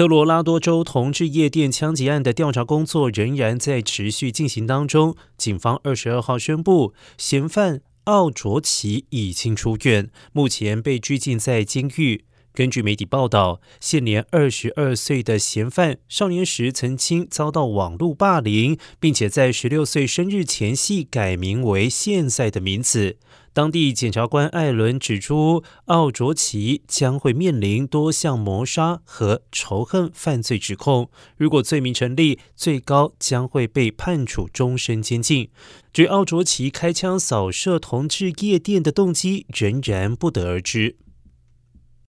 科罗拉多州同志夜店枪击案的调查工作仍然在持续进行当中。警方二十二号宣布，嫌犯奥卓奇已经出院，目前被拘禁在监狱。根据媒体报道，现年二十二岁的嫌犯少年时曾经遭到网络霸凌，并且在十六岁生日前夕改名为现在的名字。当地检察官艾伦指出，奥卓奇将会面临多项谋杀和仇恨犯罪指控。如果罪名成立，最高将会被判处终身监禁。至于奥卓奇开枪扫射同志夜店的动机，仍然不得而知。